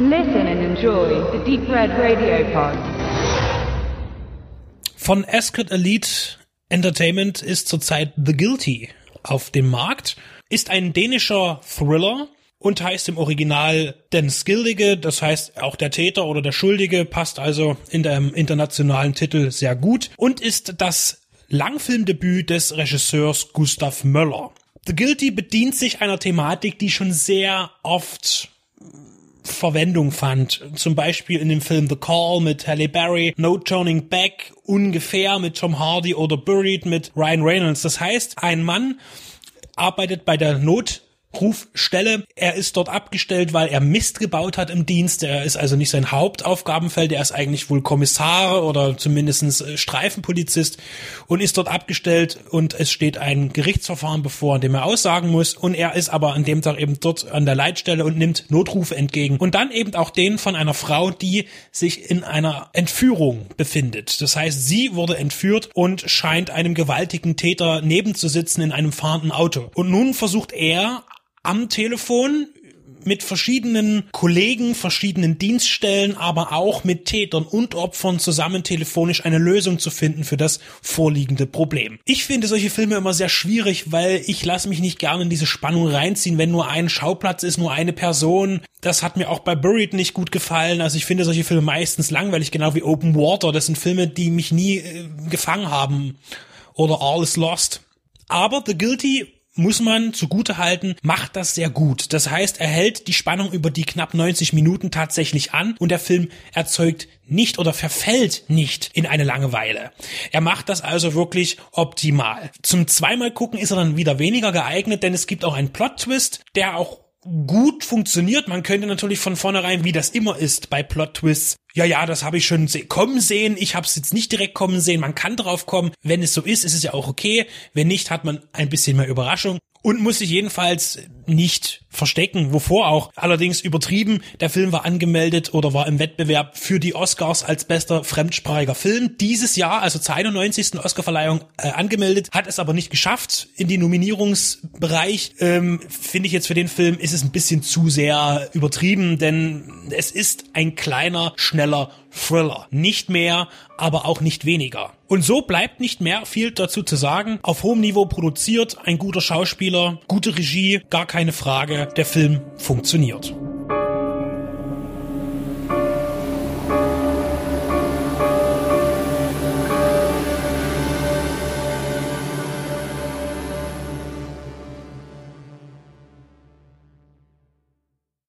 Listen and enjoy the Deep Red Radio Pod. Von Ascot Elite Entertainment ist zurzeit The Guilty auf dem Markt. Ist ein dänischer Thriller und heißt im Original Den Skildige, das heißt auch der Täter oder der Schuldige, passt also in dem internationalen Titel sehr gut und ist das Langfilmdebüt des Regisseurs Gustav Möller. The Guilty bedient sich einer Thematik, die schon sehr oft Verwendung fand. Zum Beispiel in dem Film The Call mit Halle Berry, No Turning Back, ungefähr mit Tom Hardy oder Buried mit Ryan Reynolds. Das heißt, ein Mann arbeitet bei der Not Rufstelle. Er ist dort abgestellt, weil er Mist gebaut hat im Dienst. Er ist also nicht sein Hauptaufgabenfeld. Er ist eigentlich wohl Kommissar oder zumindestens äh, Streifenpolizist und ist dort abgestellt und es steht ein Gerichtsverfahren bevor, in dem er aussagen muss. Und er ist aber an dem Tag eben dort an der Leitstelle und nimmt Notrufe entgegen. Und dann eben auch den von einer Frau, die sich in einer Entführung befindet. Das heißt, sie wurde entführt und scheint einem gewaltigen Täter nebenzusitzen in einem fahrenden Auto. Und nun versucht er am Telefon mit verschiedenen Kollegen, verschiedenen Dienststellen, aber auch mit Tätern und Opfern zusammen telefonisch eine Lösung zu finden für das vorliegende Problem. Ich finde solche Filme immer sehr schwierig, weil ich lasse mich nicht gerne in diese Spannung reinziehen, wenn nur ein Schauplatz ist, nur eine Person. Das hat mir auch bei Buried nicht gut gefallen. Also ich finde solche Filme meistens langweilig, genau wie Open Water. Das sind Filme, die mich nie äh, gefangen haben. Oder All is Lost. Aber The Guilty muss man zugute halten, macht das sehr gut. Das heißt, er hält die Spannung über die knapp 90 Minuten tatsächlich an und der Film erzeugt nicht oder verfällt nicht in eine Langeweile. Er macht das also wirklich optimal. Zum zweimal gucken ist er dann wieder weniger geeignet, denn es gibt auch einen Plot-Twist, der auch gut funktioniert. Man könnte natürlich von vornherein, wie das immer ist bei Plot-Twists, ja, ja, das habe ich schon kommen sehen. Ich habe es jetzt nicht direkt kommen sehen. Man kann drauf kommen. Wenn es so ist, ist es ja auch okay. Wenn nicht, hat man ein bisschen mehr Überraschung und muss sich jedenfalls nicht verstecken, wovor auch. Allerdings übertrieben, der Film war angemeldet oder war im Wettbewerb für die Oscars als bester fremdsprachiger Film. Dieses Jahr, also zur 91. Oscarverleihung, äh, angemeldet, hat es aber nicht geschafft in die Nominierungsbereich. Ähm, Finde ich jetzt für den Film ist es ein bisschen zu sehr übertrieben, denn es ist ein kleiner, schneller Thriller. Nicht mehr, aber auch nicht weniger. Und so bleibt nicht mehr viel dazu zu sagen. Auf hohem Niveau produziert, ein guter Schauspieler, gute Regie, gar keine Frage, der Film funktioniert.